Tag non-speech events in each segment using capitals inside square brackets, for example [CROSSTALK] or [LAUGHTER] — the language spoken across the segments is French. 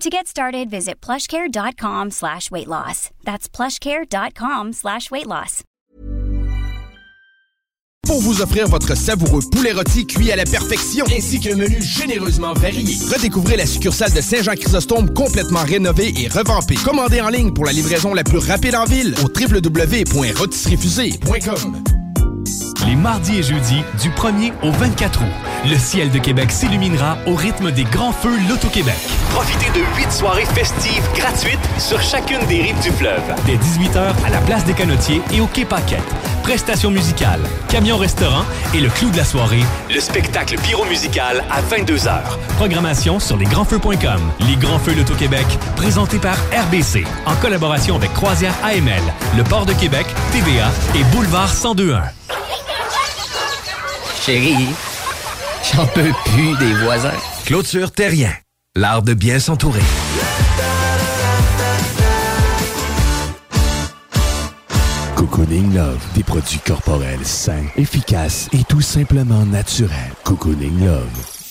To get started, visit plushcare.com slash weight loss. That's plushcare.com slash weight loss. Pour vous offrir votre savoureux poulet rôti cuit à la perfection, ainsi qu'un menu généreusement varié. Redécouvrez la succursale de Saint-Jean-Chrysostome complètement rénovée et revampée. Commandez en ligne pour la livraison la plus rapide en ville au www.rotisseriefusée.com. Les mardis et jeudis, du 1er au 24 août, le ciel de Québec s'illuminera au rythme des grands feux Loto-Québec. Profitez de huit soirées festives gratuites sur chacune des rives du fleuve. Dès 18h à la place des Canotiers et au Quai Paquette. Prestations musicales, camion-restaurant et le clou de la soirée, Le spectacle pyro-musical à 22h. Programmation sur lesgrandsfeux.com. Les Grands Feux Loto-Québec, présenté par RBC, en collaboration avec Croisière AML, le Port de Québec, TVA et Boulevard 1021. Chérie, j'en peux plus des voisins. Clôture Terrien, l'art de bien s'entourer. Cocooning Love, des produits corporels sains, efficaces et tout simplement naturels. Cocooning Love.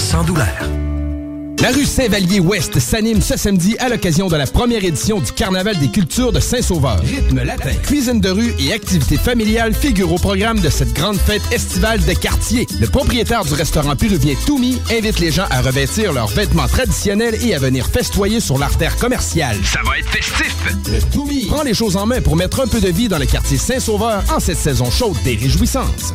sans douleur. La rue Saint-Vallier-Ouest s'anime ce samedi à l'occasion de la première édition du Carnaval des cultures de Saint-Sauveur. Rythme latin, cuisine de rue et activités familiales figurent au programme de cette grande fête estivale de quartier. Le propriétaire du restaurant péruvien Toumi invite les gens à revêtir leurs vêtements traditionnels et à venir festoyer sur l'artère commerciale. Ça va être festif! Le Toumi prend les choses en main pour mettre un peu de vie dans le quartier Saint-Sauveur en cette saison chaude des réjouissances.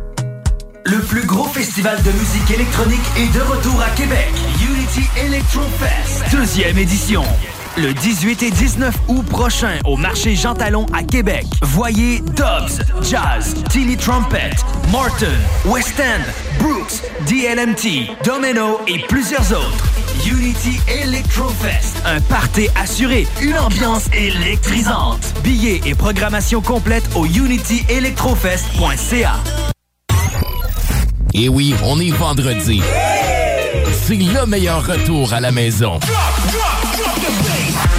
Le plus gros festival de musique électronique est de retour à Québec. Unity Electro Fest. Deuxième édition. Le 18 et 19 août prochain au marché Jean Talon à Québec. Voyez Dobbs, Jazz, Tilly Trumpet, Martin, West End, Brooks, DLMT, Domino et plusieurs autres. Unity Electro Fest. Un party assuré, une ambiance électrisante. Billets et programmation complète au unityelectrofest.ca. Et oui, on est vendredi. C'est le meilleur retour à la maison.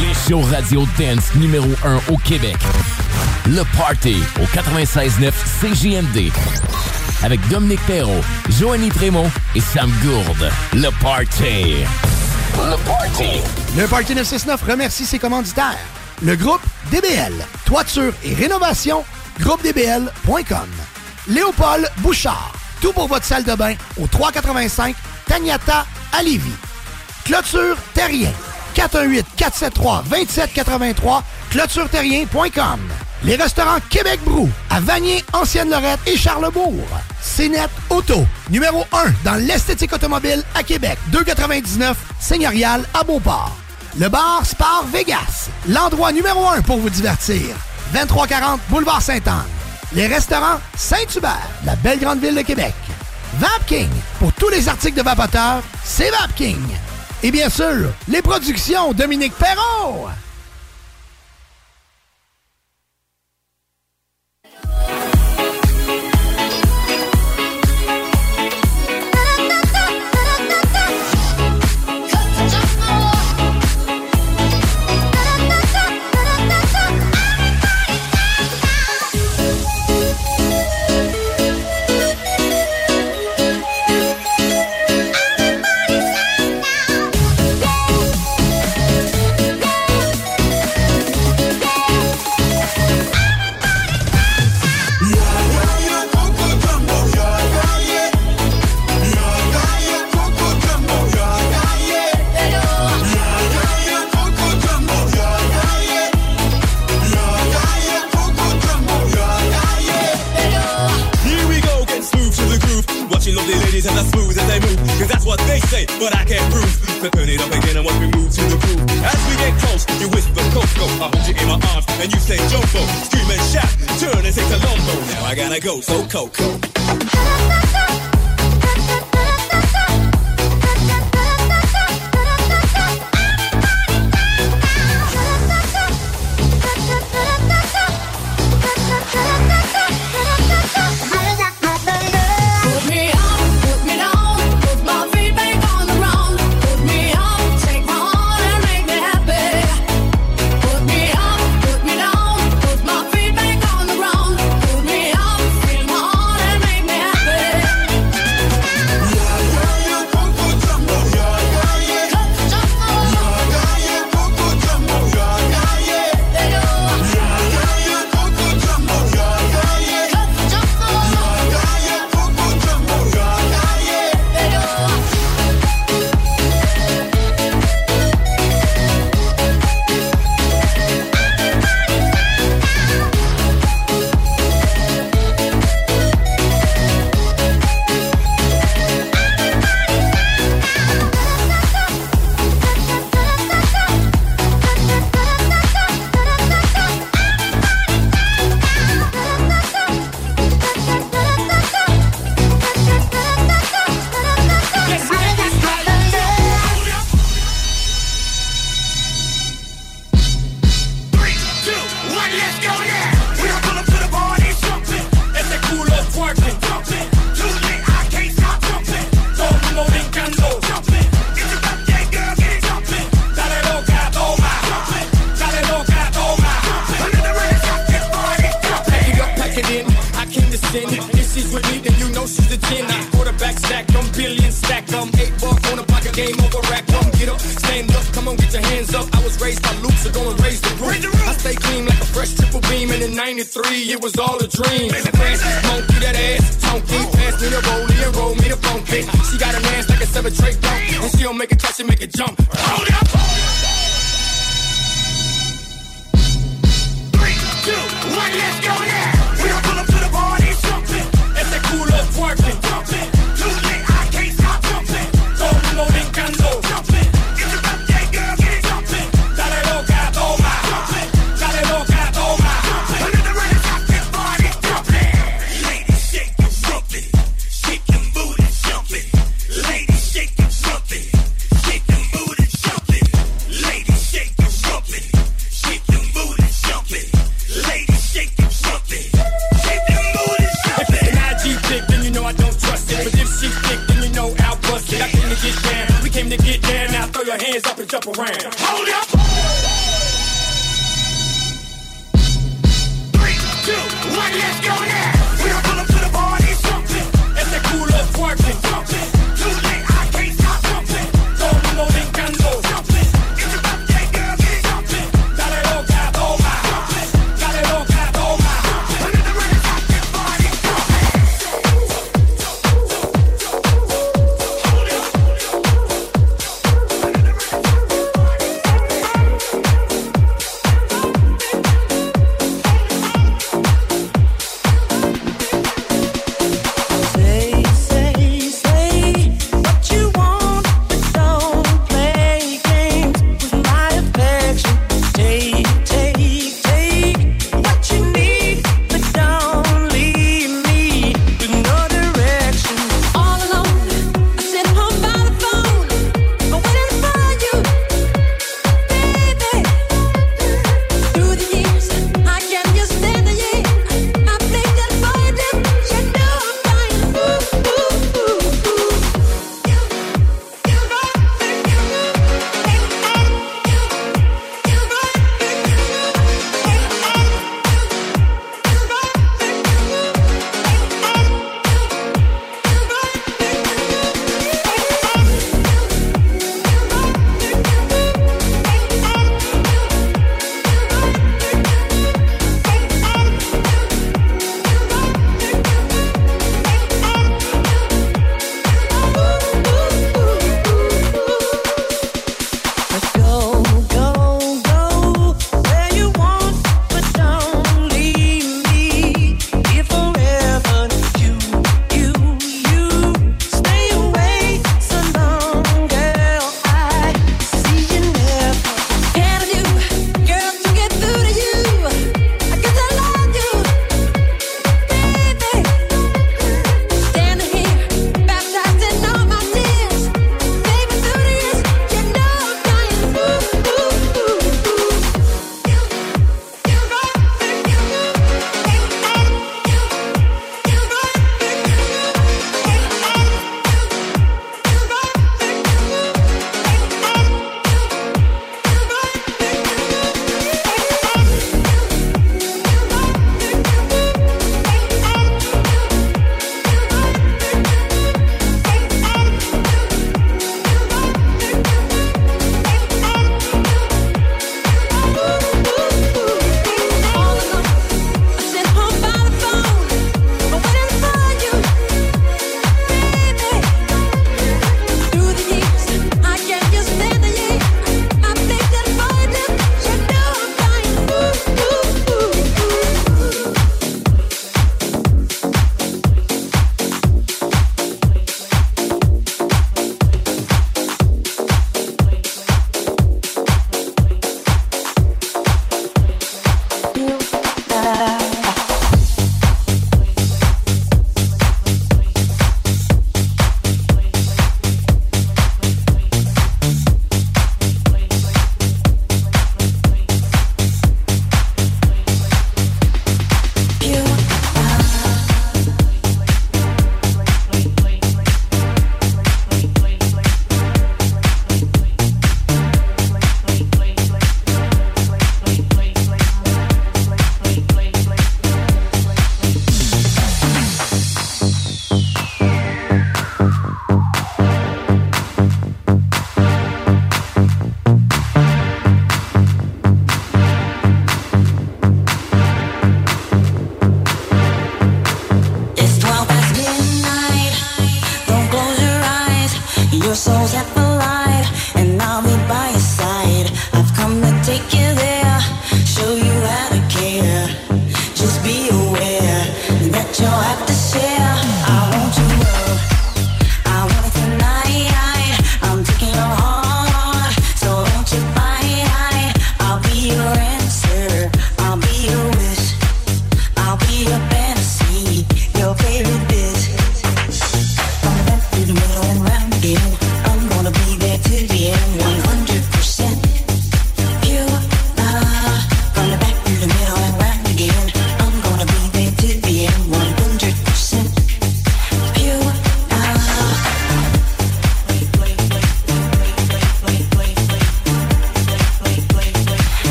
Les shows radio dance numéro 1 au Québec. Le Party au 96.9 CJMD. Avec Dominique Perrault, Joanny Prémont et Sam Gourde. Le Party. Le Party. Le Party 969 remercie ses commanditaires. Le groupe DBL, toiture et rénovation, groupedbl.com. Léopold Bouchard, tout pour votre salle de bain au 385 Tagnata à Lévis. Clôture Terrien. 418-473-2783, clôtureterrien.com. Les restaurants Québec Brou, à Vanier, Ancienne-Lorette et Charlebourg. CNET Auto, numéro 1 dans l'esthétique automobile à Québec, 299 Seigneurial à Beauport. Le bar Spar Vegas, l'endroit numéro 1 pour vous divertir. 2340 Boulevard Saint-Anne les restaurants Saint-Hubert, la belle grande ville de Québec. Vapking, pour tous les articles de vapoteurs, c'est Vapking. Et bien sûr, les productions Dominique Perrault. what they say, but I can't prove. So turn it up again and once we move to the groove. As we get close, you whisper Coco. I hold you in my arms and you say Jumbo. Scream and shout, turn and say Colombo. Now I gotta go, so Coco.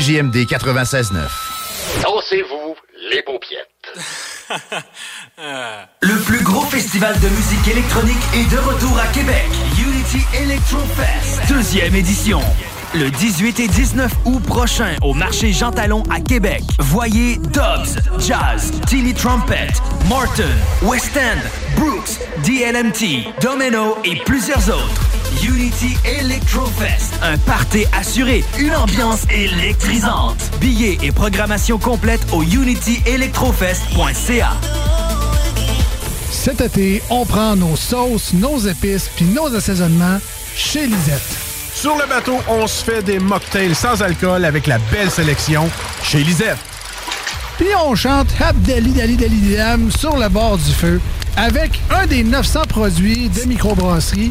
CJMD 96.9. Dansez-vous les paupiètes. [LAUGHS] Le plus gros festival de musique électronique est de retour à Québec. Unity Electro Fest, deuxième édition. Le 18 et 19 août prochain au marché Jean Talon à Québec. Voyez Dobbs, Jazz, Tilly Trumpet, Morton, West End, Brooks, DLMT, Domino et plusieurs autres. Unity Electrofest, un party assuré, une ambiance électrisante. Billets et programmation complète au unityelectrofest.ca. Cet été, on prend nos sauces, nos épices puis nos assaisonnements chez Lisette. Sur le bateau, on se fait des mocktails sans alcool avec la belle sélection chez Lisette. Puis on chante Abdali Dali Dali Dam sur le bord du feu avec un des 900 produits de microbrasserie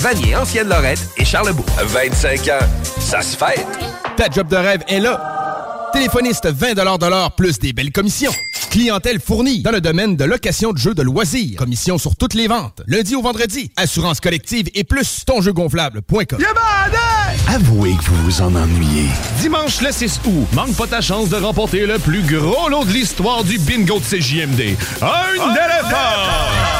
Vanier, Ancienne-Lorette et Charlebourg. 25 ans, ça se fête. Ta job de rêve est là. Téléphoniste 20 de l'heure plus des belles commissions. Clientèle fournie dans le domaine de location de jeux de loisirs. Commission sur toutes les ventes. Lundi au vendredi. Assurance collective et plus tonjeugonflable.com. Avouez que vous vous en ennuyez. Dimanche le 6 août, manque pas ta chance de remporter le plus gros lot de l'histoire du bingo de CJMD. Un éléphant!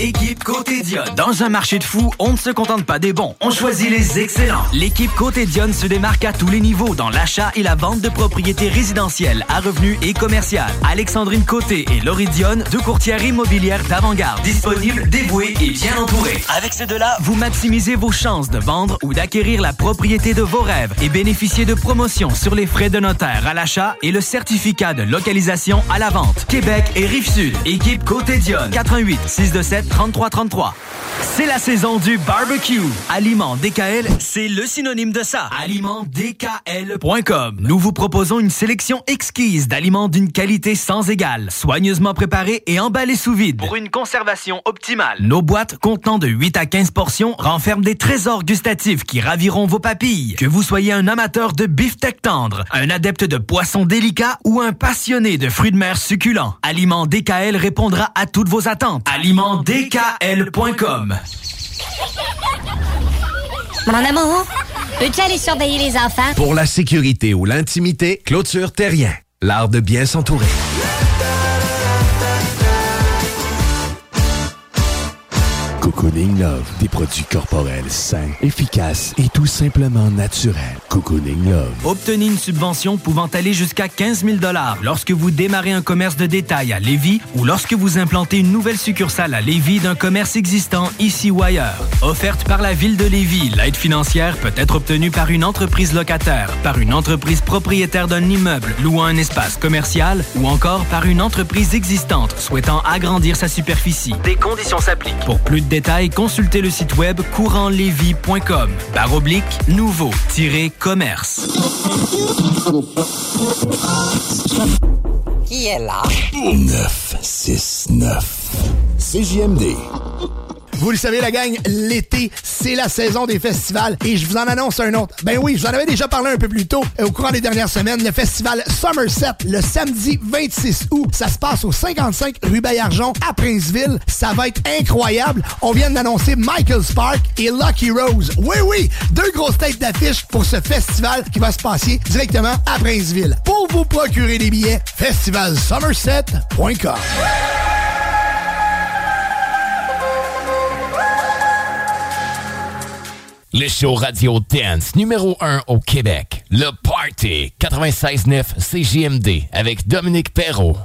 Équipe Côté Dionne. Dans un marché de fous, on ne se contente pas des bons, on choisit les excellents. L'équipe Côté Dionne se démarque à tous les niveaux dans l'achat et la vente de propriétés résidentielles à revenus et commerciales. Alexandrine Côté et Laurie Dionne, deux courtières immobilières d'avant-garde, disponibles, dévouées et bien entourées. Avec ces deux-là, vous maximisez vos chances de vendre ou d'acquérir la propriété de vos rêves et bénéficiez de promotions sur les frais de notaire à l'achat et le certificat de localisation à la vente. Québec et Rive-Sud. Équipe Côté Dionne. 88 627 3333. C'est la saison du barbecue. Aliment DKL, c'est le synonyme de ça. AlimentDKL.com. Nous vous proposons une sélection exquise d'aliments d'une qualité sans égale, soigneusement préparés et emballés sous vide pour une conservation optimale. Nos boîtes contenant de 8 à 15 portions renferment des trésors gustatifs qui raviront vos papilles. Que vous soyez un amateur de beefsteak tendre, un adepte de poissons délicats ou un passionné de fruits de mer succulents, Aliment DKL répondra à toutes vos attentes. AlimentDKL.com. Mon amour, peux-tu aller surveiller les enfants? Pour la sécurité ou l'intimité, clôture terrien. L'art de bien s'entourer. Cocooning Love, des produits corporels sains, efficaces et tout simplement naturels. Cocooning Love. Obtenez une subvention pouvant aller jusqu'à 15 000 lorsque vous démarrez un commerce de détail à Lévis ou lorsque vous implantez une nouvelle succursale à Lévis d'un commerce existant ici ou ailleurs. Offerte par la Ville de Lévis, l'aide financière peut être obtenue par une entreprise locataire, par une entreprise propriétaire d'un immeuble louant un espace commercial ou encore par une entreprise existante souhaitant agrandir sa superficie. Des conditions s'appliquent. Pour plus de détails, consultez le site web courantlévis.com. Barre oblique, nouveau-commerce. Qui est là? 969. CJMD. Vous le savez, la gang, l'été, c'est la saison des festivals et je vous en annonce un autre. Ben oui, je vous en avais déjà parlé un peu plus tôt euh, au courant des dernières semaines. Le festival Somerset, le samedi 26 août, ça se passe au 55 rue Bayarjon à Princeville. Ça va être incroyable. On vient d'annoncer Michael Spark et Lucky Rose. Oui, oui, deux grosses têtes d'affiche pour ce festival qui va se passer directement à Princeville. Pour vous procurer des billets, festivalsomerset.com. Le show radio dance numéro 1 au Québec. Le Party 96.9 CJMD avec Dominique Perrault.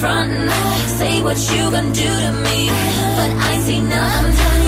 front. Say what you gonna do to me, but I see nothing.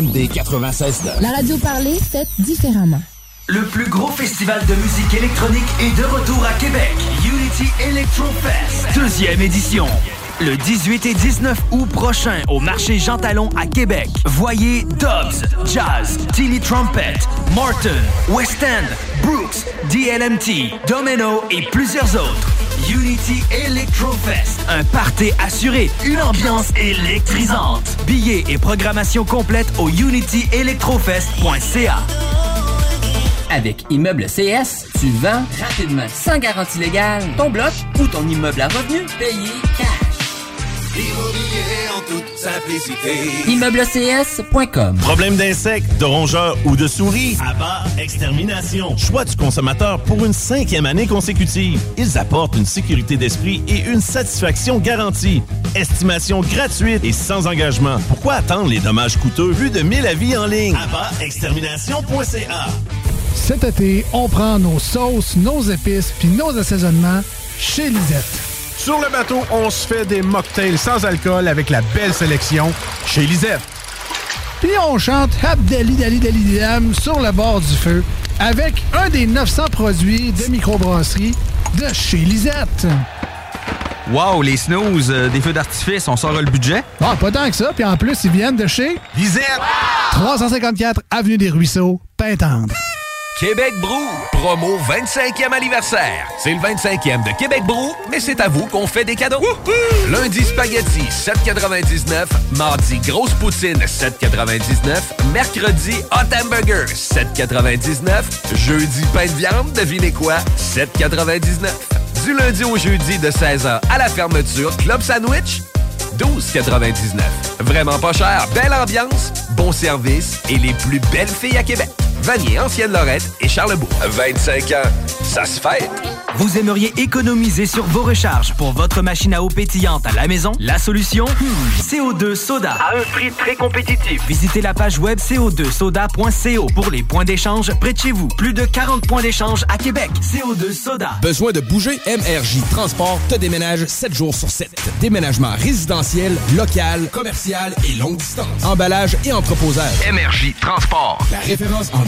CJMD 96 La radio parlée, faite différemment. Le plus gros festival de musique électronique est de retour à Québec. Unity Electro Fest, deuxième édition. Le 18 et 19 août prochain au marché Jean Talon à Québec. Voyez Dobbs, Jazz, Tilly Trumpet, Martin, West End, Brooks, DLMT, Domino et plusieurs autres. Unity Electro Fest, un party assuré, une ambiance électrisante. Billets et programmation complète au unityelectrofest.ca. Avec Immeuble CS, tu vends rapidement, sans garantie légale, ton bloc ou ton immeuble à revenu payé cash. Immobilier en toute simplicité. ImmeubleCS.com Problème d'insectes, de rongeurs ou de souris? Abat Extermination. Choix du consommateur pour une cinquième année consécutive. Ils apportent une sécurité d'esprit et une satisfaction garantie. Estimation gratuite et sans engagement. Pourquoi attendre les dommages coûteux vu de 1000 avis en ligne? Abatextermination.ca Cet été, on prend nos sauces, nos épices puis nos assaisonnements chez Lisette. Sur le bateau, on se fait des mocktails sans alcool avec la belle sélection chez Lisette. Puis on chante Abdali Dali Dali Dam sur le bord du feu avec un des 900 produits de microbrasserie de chez Lisette. Wow, les snooze, euh, des feux d'artifice, on sort le budget? Ah, pas tant que ça. Puis en plus, ils viennent de chez Lisette. 354 Avenue des Ruisseaux, Pintendre. Québec Brou, promo 25e anniversaire. C'est le 25e de Québec Brou, mais c'est à vous qu'on fait des cadeaux. Lundi spaghetti 7,99. Mardi grosse poutine 7,99. Mercredi hot hamburger 7,99. Jeudi pain de viande, devinez quoi 7,99. Du lundi au jeudi de 16h à la fermeture, Club Sandwich 12,99. Vraiment pas cher, belle ambiance, bon service et les plus belles filles à Québec. Vanier, Ancienne Lorette et Charlebourg. 25 ans, ça se fait. Vous aimeriez économiser sur vos recharges pour votre machine à eau pétillante à la maison? La solution? Hmm, CO2 Soda. À un prix très compétitif. Visitez la page web co2soda.co pour les points d'échange près de chez vous. Plus de 40 points d'échange à Québec. CO2 Soda. Besoin de bouger? MRJ Transport te déménage 7 jours sur 7. Déménagement résidentiel, local, commercial et longue distance. Emballage et entreposage. Énergie Transport. La référence en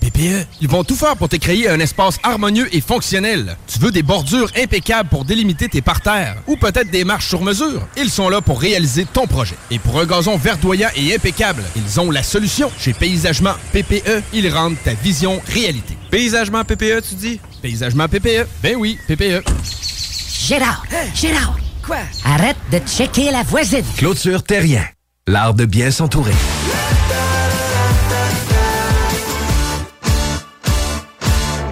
PPE, ils vont tout faire pour te créer un espace harmonieux et fonctionnel. Tu veux des bordures impeccables pour délimiter tes parterres ou peut-être des marches sur mesure? Ils sont là pour réaliser ton projet. Et pour un gazon verdoyant et impeccable, ils ont la solution. Chez Paysagement PPE, ils rendent ta vision réalité. Paysagement PPE, tu dis? Paysagement PPE. Ben oui, PPE. Gérard! Gérard! Quoi? Arrête de checker la voisine! Clôture Terrien, l'art de bien s'entourer.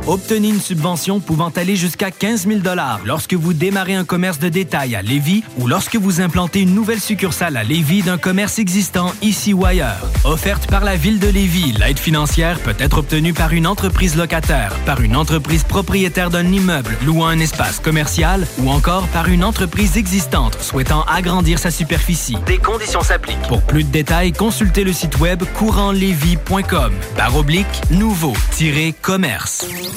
Obtenez une subvention pouvant aller jusqu'à 15 000 lorsque vous démarrez un commerce de détail à Lévis ou lorsque vous implantez une nouvelle succursale à Lévis d'un commerce existant ici ou ailleurs. Offerte par la Ville de Lévis, l'aide financière peut être obtenue par une entreprise locataire, par une entreprise propriétaire d'un immeuble louant un espace commercial ou encore par une entreprise existante souhaitant agrandir sa superficie. Des conditions s'appliquent. Pour plus de détails, consultez le site web courantlévis.com. Barre oblique, nouveau-commerce.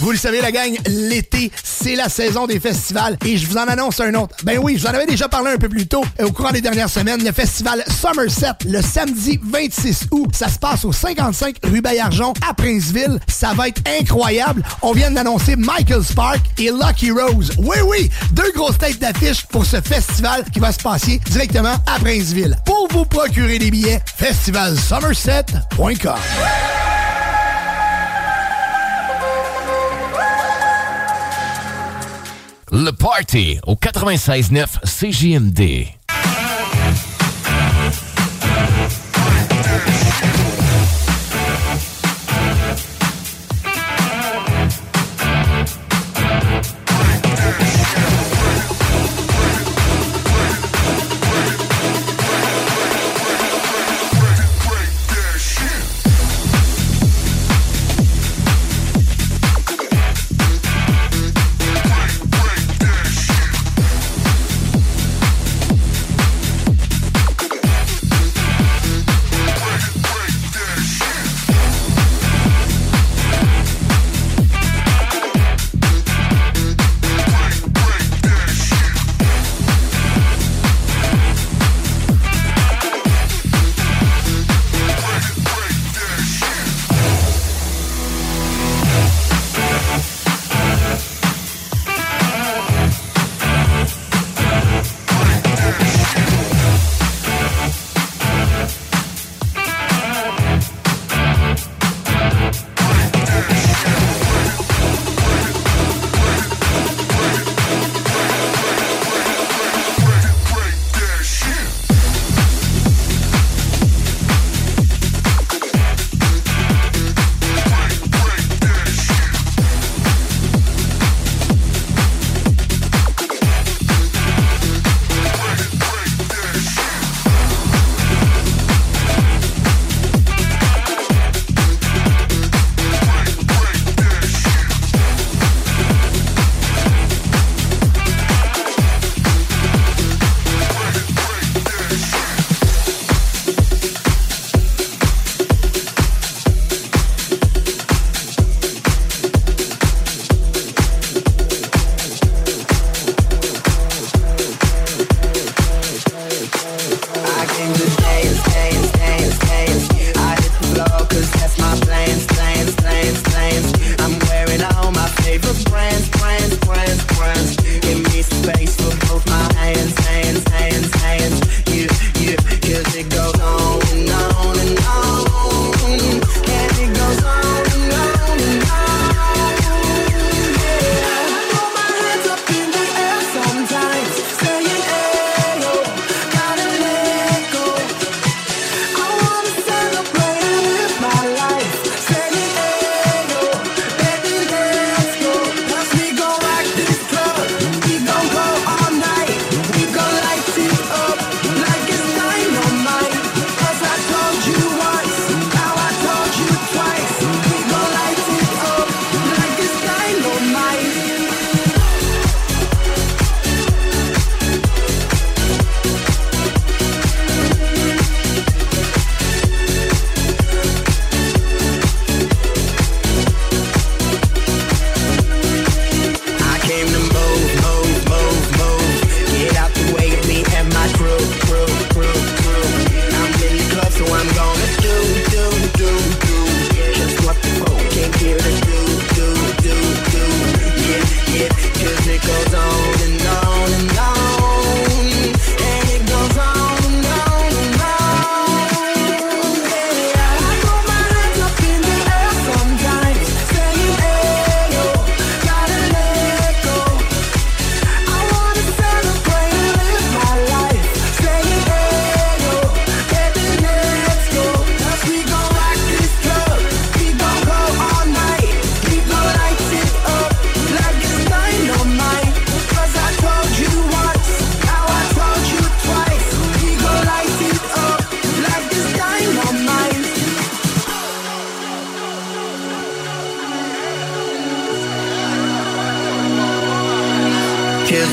Vous le savez, la gang, l'été, c'est la saison des festivals. Et je vous en annonce un autre. Ben oui, je vous en avais déjà parlé un peu plus tôt euh, au courant des dernières semaines. Le festival Somerset, le samedi 26 août. Ça se passe au 55 rue Bayarjon à Princeville. Ça va être incroyable. On vient d'annoncer Michael Spark et Lucky Rose. Oui, oui, deux grosses têtes d'affiche pour ce festival qui va se passer directement à Princeville. Pour vous procurer des billets, festivalsomerset.com. Le Party au 96.9 CJMD.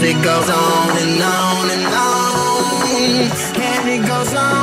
it goes on and on and on, and it goes on.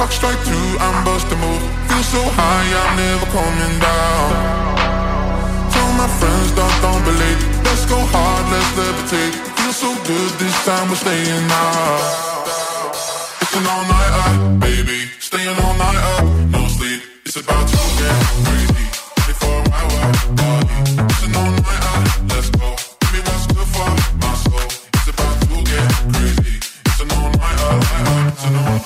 Clock strike two, I'm busting move. Feel so high, I'm never coming down. Tell my friends, don't, don't believe. Let's go hard, let's levitate. Feel so good, this time we're staying out. It's an all night out, baby. Staying all night up, no sleep. It's about to get crazy. 24 hour party. It's an all night out, let's go. Give me what's good for my soul. It's about to get crazy. It's an all night out, it's an all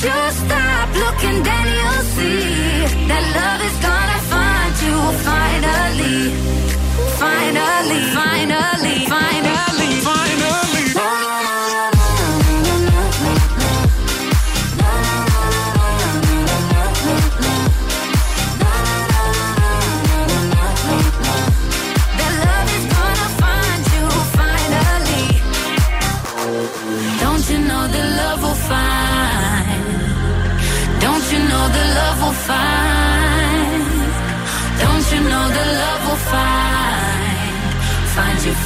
should stop looking, then you'll see that love is gonna find you finally, finally, finally, finally.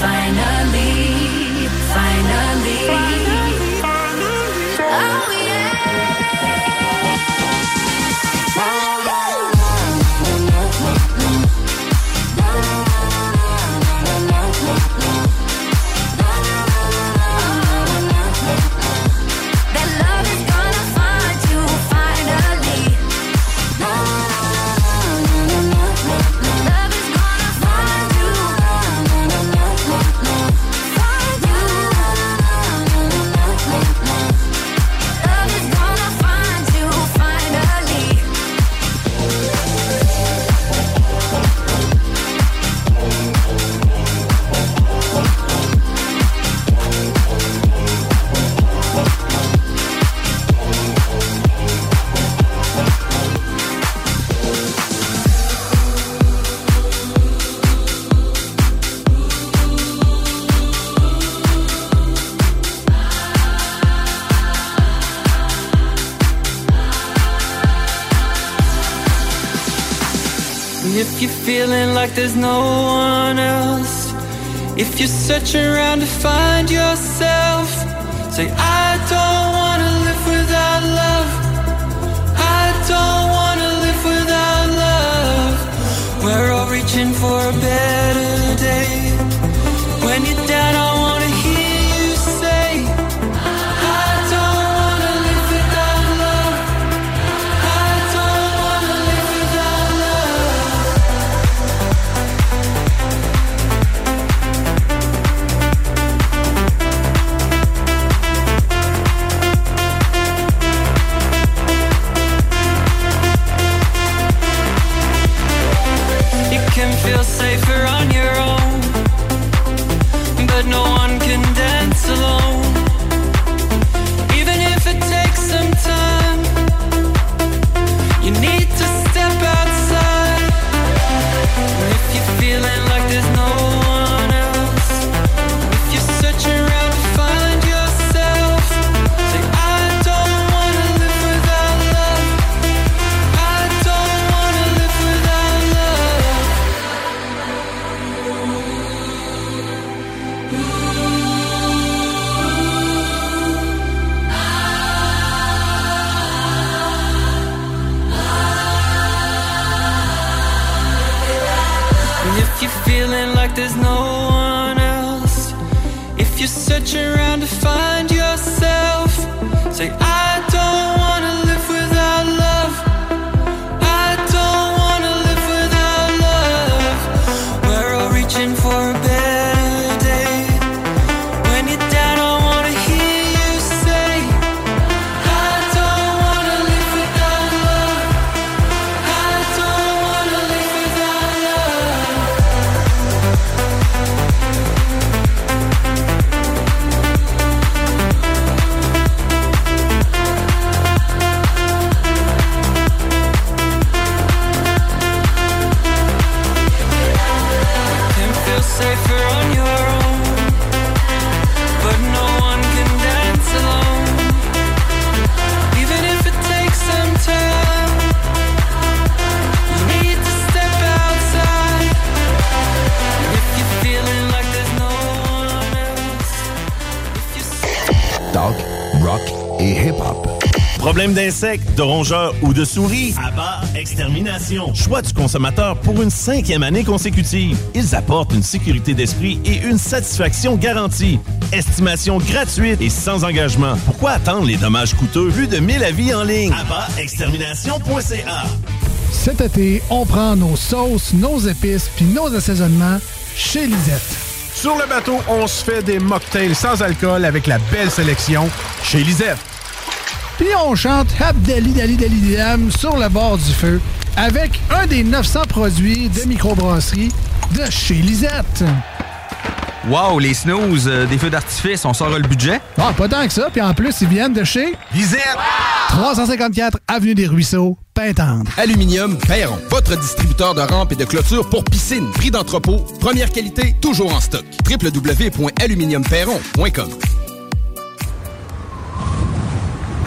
finally. there's no one else. If you search around to find yourself, say, I. d'insectes, de rongeurs ou de souris. Abba Extermination. Choix du consommateur pour une cinquième année consécutive. Ils apportent une sécurité d'esprit et une satisfaction garantie. Estimation gratuite et sans engagement. Pourquoi attendre les dommages coûteux? Vu de 1000 avis en ligne? AbbaExtermination.ca Cet été, on prend nos sauces, nos épices puis nos assaisonnements chez Lisette. Sur le bateau, on se fait des mocktails sans alcool avec la belle sélection chez Lisette. Puis on chante Abdali Dali Dali Dam sur le bord du feu avec un des 900 produits de microbrasserie de chez Lisette. Wow, les snooze, euh, des feux d'artifice, on sort le budget? Ah, pas tant que ça. Puis en plus, ils viennent de chez Lisette! 354 Avenue des Ruisseaux, Pintendre. Aluminium Perron, votre distributeur de rampes et de clôtures pour piscine. Prix d'entrepôt, première qualité, toujours en stock. www.aluminiumperron.com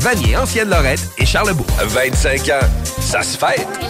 Vanier, Ancienne-Lorette et Charlebourg. 25 ans, ça se fête.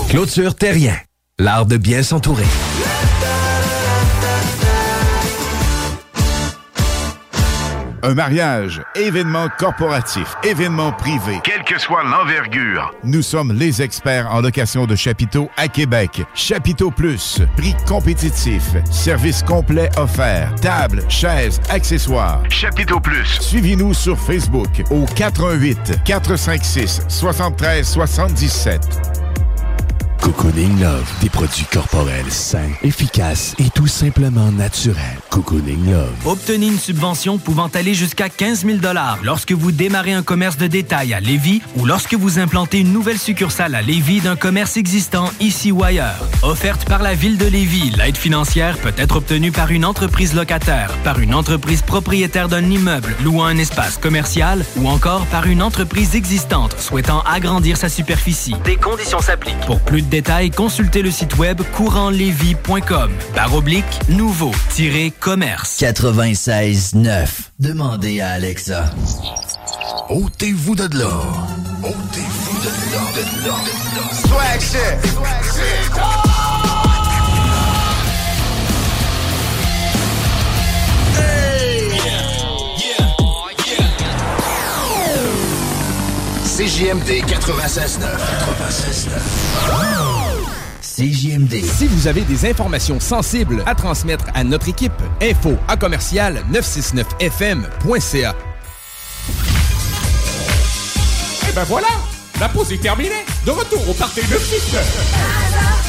Clôture Terrien, l'art de bien s'entourer. Un mariage, événement corporatif, événement privé, quelle que soit l'envergure. Nous sommes les experts en location de chapiteaux à Québec. Chapiteau Plus, prix compétitif, service complet offert, table, chaises, accessoires. Chapiteau Plus. Suivez-nous sur Facebook au 418 456 73 77. Cocooning Love, des produits corporels sains, efficaces et tout simplement naturels. Cocooning Love. Obtenez une subvention pouvant aller jusqu'à 15 000 lorsque vous démarrez un commerce de détail à Lévis ou lorsque vous implantez une nouvelle succursale à Lévis d'un commerce existant ici ou ailleurs. Offerte par la Ville de Lévis, l'aide financière peut être obtenue par une entreprise locataire, par une entreprise propriétaire d'un immeuble louant un espace commercial ou encore par une entreprise existante souhaitant agrandir sa superficie. Des conditions s'appliquent. Pour plus de détails, consultez le site web courantlévis.com. Barre oblique, nouveau-commerce. 96.9. Demandez à Alexa. Ôtez-vous de là. Ôtez-vous de là, de là. Swag shit! Swag shit! CJMD 96.9. 96.9. CJMD. Si vous avez des informations sensibles à transmettre à notre équipe, info à commercial 969fm.ca. Et eh ben voilà, la pause est terminée. De retour au parti 969.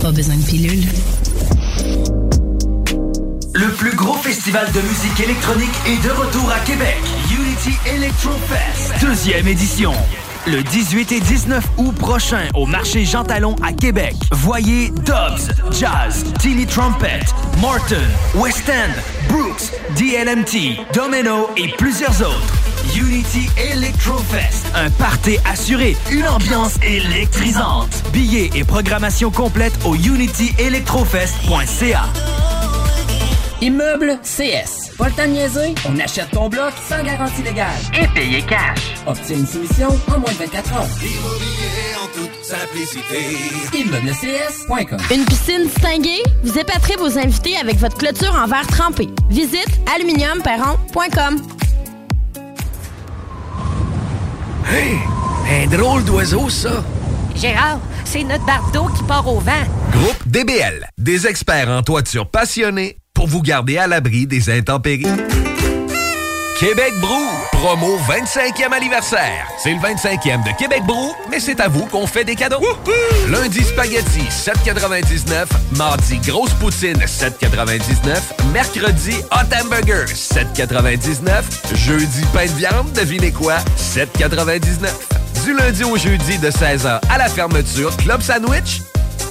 Pas besoin de pilule. Le plus gros festival de musique électronique est de retour à Québec. Unity Electro Fest, deuxième édition. Le 18 et 19 août prochain au marché Jean Talon à Québec. Voyez Dobbs, Jazz, Tilly Trumpet, Morton, West End, Brooks, DLMT, Domino et plusieurs autres. Unity Electro Fest, un party assuré, une ambiance électrisante. Billets et programmation complète au unityelectrofest.ca. Immeuble CS. Pas le temps de niaiser, on achète ton bloc sans garantie légale. Et payer cash. Obtiens une soumission en moins de 24 heures. Immobilier en toute simplicité. Une piscine distinguée? Vous épaterez vos invités avec votre clôture en verre trempé. Visite aluminiumperron.com. Hey! Un drôle d'oiseau, ça! Gérard, c'est notre bardeau qui part au vent. Groupe DBL, des experts en toiture passionnés pour vous garder à l'abri des intempéries. Québec Brou, promo 25e anniversaire. C'est le 25e de Québec Brou, mais c'est à vous qu'on fait des cadeaux. Lundi spaghetti 7,99. Mardi grosse poutine 7,99. Mercredi hot hamburger 7,99. Jeudi pain de viande, devinez quoi 7,99. Du lundi au jeudi de 16h à la fermeture, Club Sandwich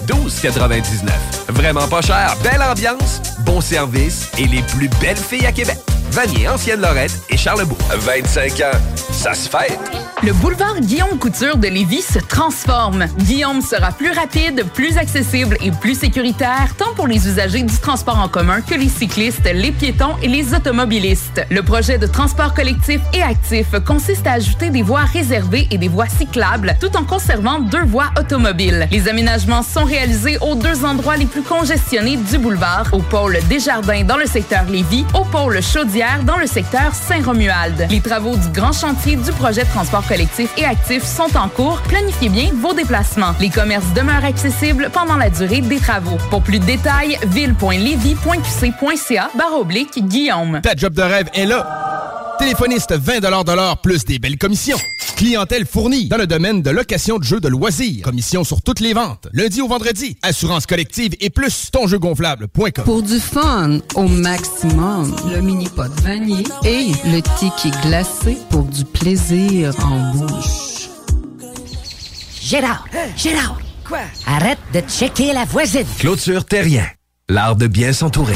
12,99. Vraiment pas cher, belle ambiance, bon service et les plus belles filles à Québec. Vanier, Ancienne-Lorette et Charlebourg. 25 ans, ça se fait. Le boulevard Guillaume Couture de Lévis se transforme. Guillaume sera plus rapide, plus accessible et plus sécuritaire, tant pour les usagers du transport en commun que les cyclistes, les piétons et les automobilistes. Le projet de transport collectif et actif consiste à ajouter des voies réservées et des voies cyclables, tout en conservant deux voies automobiles. Les aménagements sont réalisés aux deux endroits les plus congestionnés du boulevard, au pôle Desjardins dans le secteur Lévis, au pôle Chaudière dans le secteur Saint-Romuald. Les travaux du grand chantier du projet de transport collectif et actif sont en cours. Planifiez bien vos déplacements. Les commerces demeurent accessibles pendant la durée des travaux. Pour plus de détails, ville.levy.qc.ca barre oblique Guillaume. Ta job de rêve est là. Téléphoniste 20 de l'heure plus des belles commissions. Clientèle fournie dans le domaine de location de jeux de loisirs. Commission sur toutes les ventes. Lundi au vendredi. Assurance collective et plus tonjeugonflable.com. Pour du fun au maximum, le mini pot vanille et le tiki glacé pour du plaisir en bouche. Gérard, Gérard. Quoi? Arrête de checker la voisine. Clôture Terrien. L'art de bien s'entourer.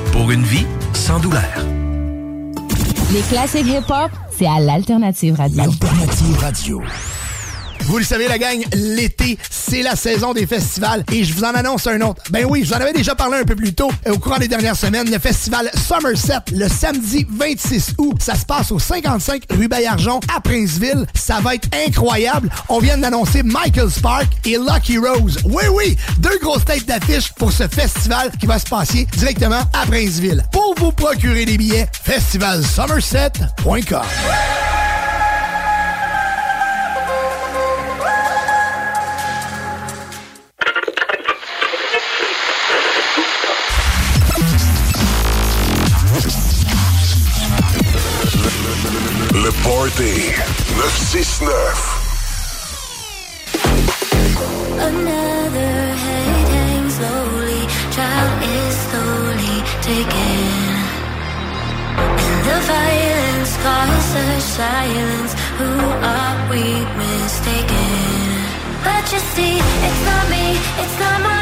Pour une vie sans douleur. Les classiques hip-hop, c'est à l'Alternative Radio. Alternative Radio. Vous le savez, la gang, l'été, c'est la saison des festivals et je vous en annonce un autre. Ben oui, je vous en avais déjà parlé un peu plus tôt euh, au courant des dernières semaines. Le festival Somerset, le samedi 26 août, ça se passe au 55 rue Bayarjon à Princeville. Ça va être incroyable. On vient d'annoncer Michael Spark et Lucky Rose. Oui, oui, deux grosses têtes d'affiche pour ce festival qui va se passer directement à Princeville. Pour vous procurer des billets, festivalsomerset.com. Party 969. Another head hangs slowly, child is slowly taken. And the violence causes silence. Who are we mistaken? But you see, it's not me, it's not my.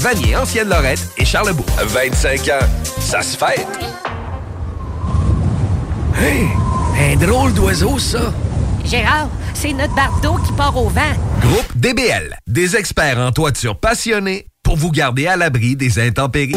Vanier, Ancienne-Lorette et Charlebourg. 25 ans, ça se fait. Hey, un drôle d'oiseau, ça. Gérard, c'est notre bardeau qui part au vent. Groupe DBL, des experts en toiture passionnés pour vous garder à l'abri des intempéries.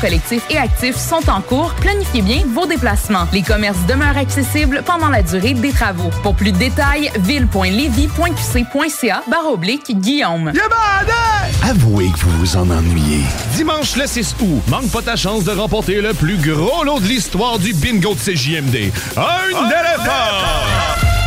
collectif et actif sont en cours. Planifiez bien vos déplacements. Les commerces demeurent accessibles pendant la durée des travaux. Pour plus de détails, ville.levy.qc.ca barre oblique Guillaume. Avouez que vous vous en ennuyez. Dimanche le 6 août, manque pas ta chance de remporter le plus gros lot de l'histoire du bingo de CJMD. Un éléphant!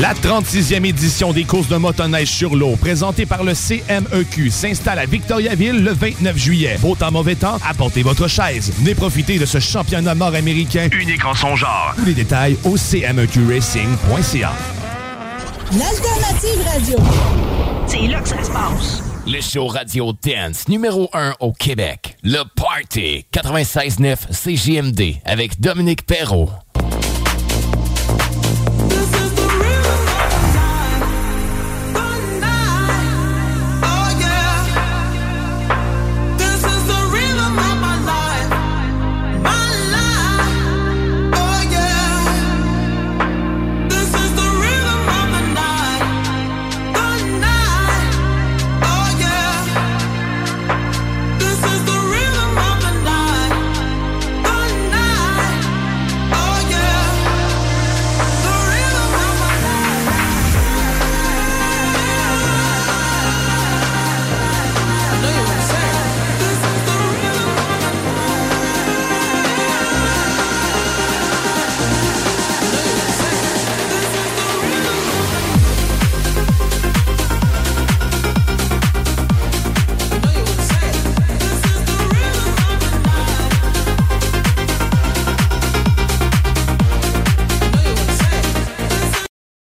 La 36e édition des courses de motoneige sur l'eau, présentée par le CMEQ, s'installe à Victoriaville le 29 juillet. Beau temps, mauvais temps, apportez votre chaise. Venez profiter de ce championnat nord-américain Unique en son genre. Tous les détails au cmeqracing.ca. L'alternative radio. C'est là que ça se passe. Le show radio dance numéro 1 au Québec. Le Party 96.9 CGMD avec Dominique Perrault.